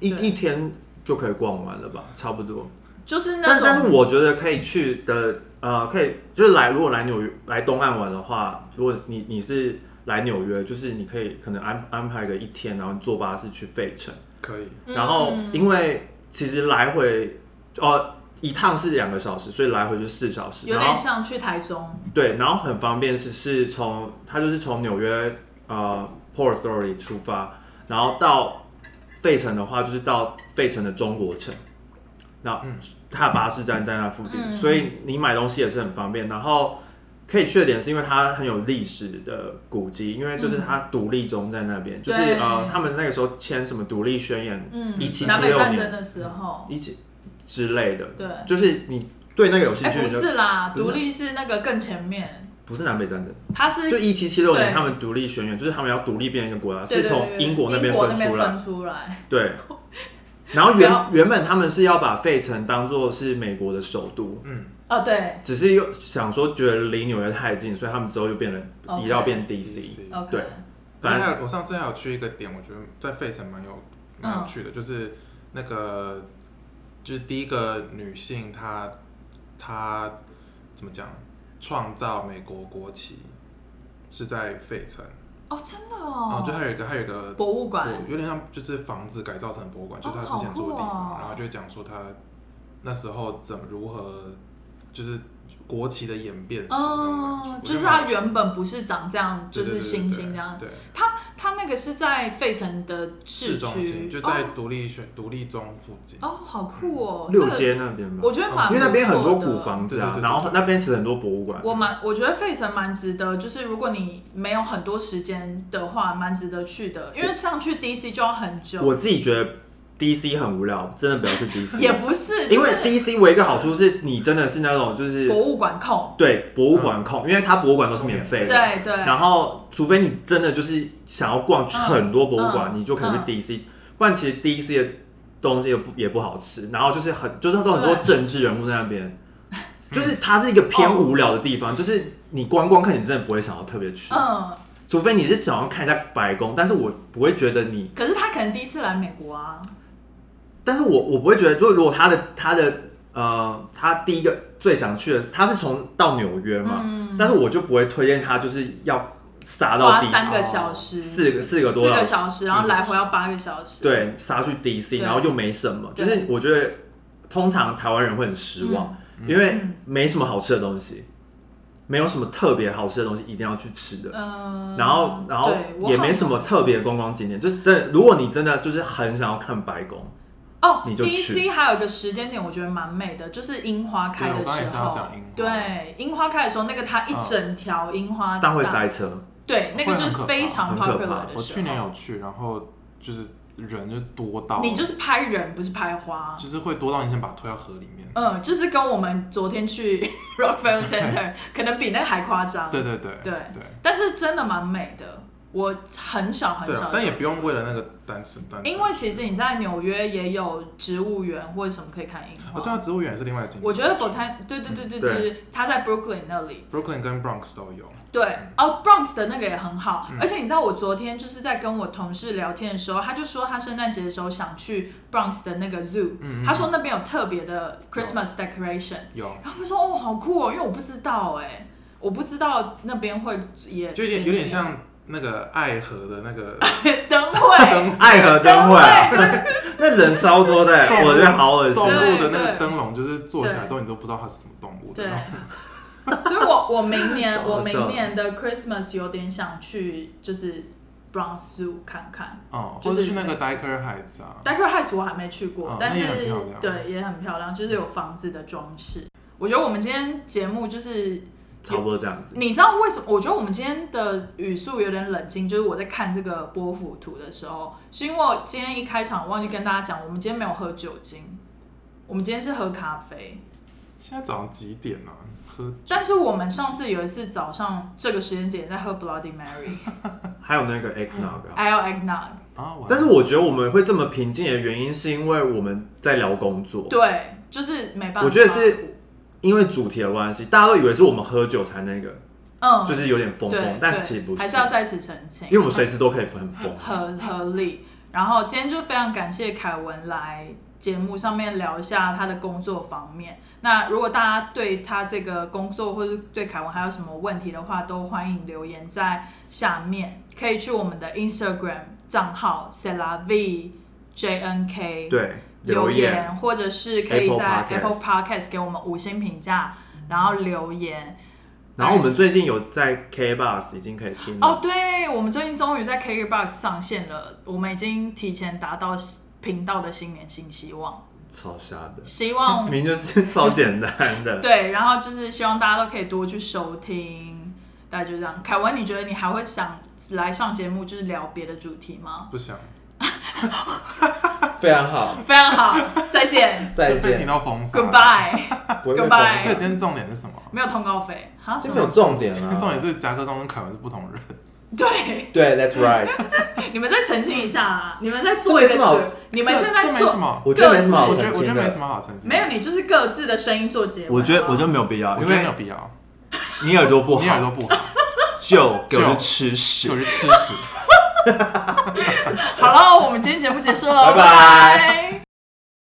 一一天就可以逛完了吧，差不多。就是那种，但但是我觉得可以去的，呃，可以就是来，如果来纽约来东岸玩的话，如果你你是来纽约，就是你可以可能安安排个一天，然后坐巴士去费城，可以，嗯然后因为其实来回哦一趟是两个小时，所以来回就四小时，有点像去台中，对，然后很方便是是从它就是从纽约呃 Port Authority 出发，然后到费城的话就是到费城的中国城，那嗯。它的巴士站在那附近，嗯。所以你买东西也是很方便。然后可以去的点是因为它很有历史的古迹，因为就是它独立中在那边，就是呃他们那个时候签什么独立宣言，嗯，一七南七六年北战争的时候，一起之类的，对，就是你对那个有兴哎、趣，不是啦，独立是那个更前面，不是南北战争。它是就一七七六年，他们独立宣言，就是他们要独立变成一个国家，是从英国那边分出来。分出来，对。然后原原本他们是要把费城当做是美国的首都，嗯，哦，对只是又想说觉得离纽约太近，所以他们之后又变了移到变 DC。对反正我上次还有去一个点，我觉得在费城蛮有蛮有趣的，就是那个就是第一个女性她她怎么讲创造美国国旗是在费城，哦，真的然后哦，就还有一个还有一个博物馆，有点像就是房子改造成博物馆，就是他之前住的地方，然后就讲说他那时候怎么如何就是国旗的演变哦，就是它原本不是长这样，就是星星这样，对，它它那个是在费城的市市中区心，就在哦独立选独立中附近。哦，好酷哦，六这个街那边吧，我觉得蛮因为那边很多古房子啊对对，对然后那边其实很多博物馆。我蛮，我觉得费城蛮值得，就是如果你没有很多时间的话，蛮值得去的。因为上去 DC 就要很久，我自己觉得 DC 很无聊，真的不要去 DC。也不是，因为 DC 唯一一个好处是你真的是那种就是博物馆控，对博物馆控，因为它博物馆都是免费的。对对，然后，除非你真的就是想要逛很多博物馆，嗯你就可以去 DC，、不然其实 DC 的东西也不也不好吃。然后就是很就是都很多政治人物在那边，就是它是一个偏无聊的地方，就是你观光看，你真的不会想要特别去，嗯，除非你是想要看一下白宫，但是我不会觉得你，可是他可能第一次来美国啊，但是我我不会觉得，就如果他的他的呃，他第一个最想去的，他是从到纽约嘛，但是我就不会推荐他，就是要杀到地花三个小时，四个四个多四个小小时，然后来回要八个小时，对，杀去 DC，对。然后又没什么，就对是我觉得通常台湾人会很失望，因为没什么好吃的东西，没有什么特别好吃的东西一定要去吃的。嗯，然后，然后对我好也没什么特别的观光景点，就是真的，如果你真的就是很想要看白宫，哦你就去，DC 还有一个时间点，我觉得蛮美的，就是樱花开的对我刚才也时候是要讲樱花，对，樱花开的时候，那个它一整条樱花，但会塞车。对，那个就是非常很可怕 popular 的时候。我去年有去，然后就是人就多到，你就是拍人，不是拍花。就是会多到你先把它推到河里面。嗯，就是跟我们昨天去 Rockefeller Center 可能比那个还夸张。对对对对对但是真的蛮美的。我很少很少，，但也不用为了那个单纯单纯。因为其实你在纽约也有植物园或者什么可以看樱花。哦，对啊，植物园是另外一。我觉得 Botan 对对对对对对，它在 Brooklyn 那里。Brooklyn 跟 Bronx 都有。对，哦，Bronx 的那个也很好，嗯而且你知道，我昨天就是在跟我同事聊天的时候，他就说他圣诞节的时候想去 Bronx 的那个 zoo，、嗯他说那边有特别的 Christmas decoration，有，然后我说哦，好酷哦，因为我不知道哎，我不知道那边会也就有点有点像那个爱河的那个 灯会，爱河灯会啊，那人超多的，我觉得好恶心。动。物的那个灯笼，就是做起来对。都你都不知道它是什么动物的。对。那种。所以我我明年我明年的 Christmas 有点想去就是 Bronx Zoo 看看。哦，就是或者去那个 Diker Heights 啊，Decker Heights 我还没去过，哦但是那也很漂亮。对也很漂亮，就是有房子的装饰。我觉得我们今天节目就是，差不多这样子。你知道为什么？我觉得我们今天的语速有点冷静，就是我在看这个波幅图的时候，是因为我今天一开场忘记跟大家讲，我们今天没有喝酒精，我们今天是喝咖啡。现在早上几点啊？喝但是我们上次有一次早上这个时间点在喝 Bloody Mary，还有那个 eggnog 啊。还有 eggnog，但是我觉得我们会这么平静的原因，是因为我们在聊工作。对，就是没办法。我觉得是因为主题的关系，大家都以为是我们喝酒才那个，嗯，就是有点疯对疯，但对其实不是还是，要在此澄清，因为我们随时都可以很疯。合合理。然后今天就非常感谢凯文来节目上面聊一下他的工作方面。那如果大家对他这个工作或者对凯文还有什么问题的话，都欢迎留言在下面，可以去我们的 Instagram 账号 c e l a v J N K 对，留言。言，或者是可以在 Apple Podcast 给我们五星评价，然后留言。然后我们最近有在 KBox 已经可以听了哦，对，我们最近终于在 KKBOX 上线了，我们已经提前达到频道的新年新希望，超瞎的，希望 明明就是超简单的。对，然后就是希望大家都可以多去收听，大概就这样。凯文，你觉得你还会想来上节目，就是聊别的主题吗？不想 非常好，非常好，再见再被听到封杀。，Goodbye，不会被 Goodbye 所以今天重点是什么？没有通告费，好什这个有么？重点今天重啊。点是夹克松跟凯文是不同人。对，对，That's right。你们再澄清一下啊！你们再做一个这没什么好主，你们这现在做这没什么，我觉得没什么好我觉得澄清的。我觉得没什么好澄清。没有，你就是各自的声音做结尾。我觉得，我觉得没有必要，因我觉得没有必要。你耳朵不你耳朵，不好，就给我就去吃屎就。去吃屎。好了，我们今天节目结束了，拜拜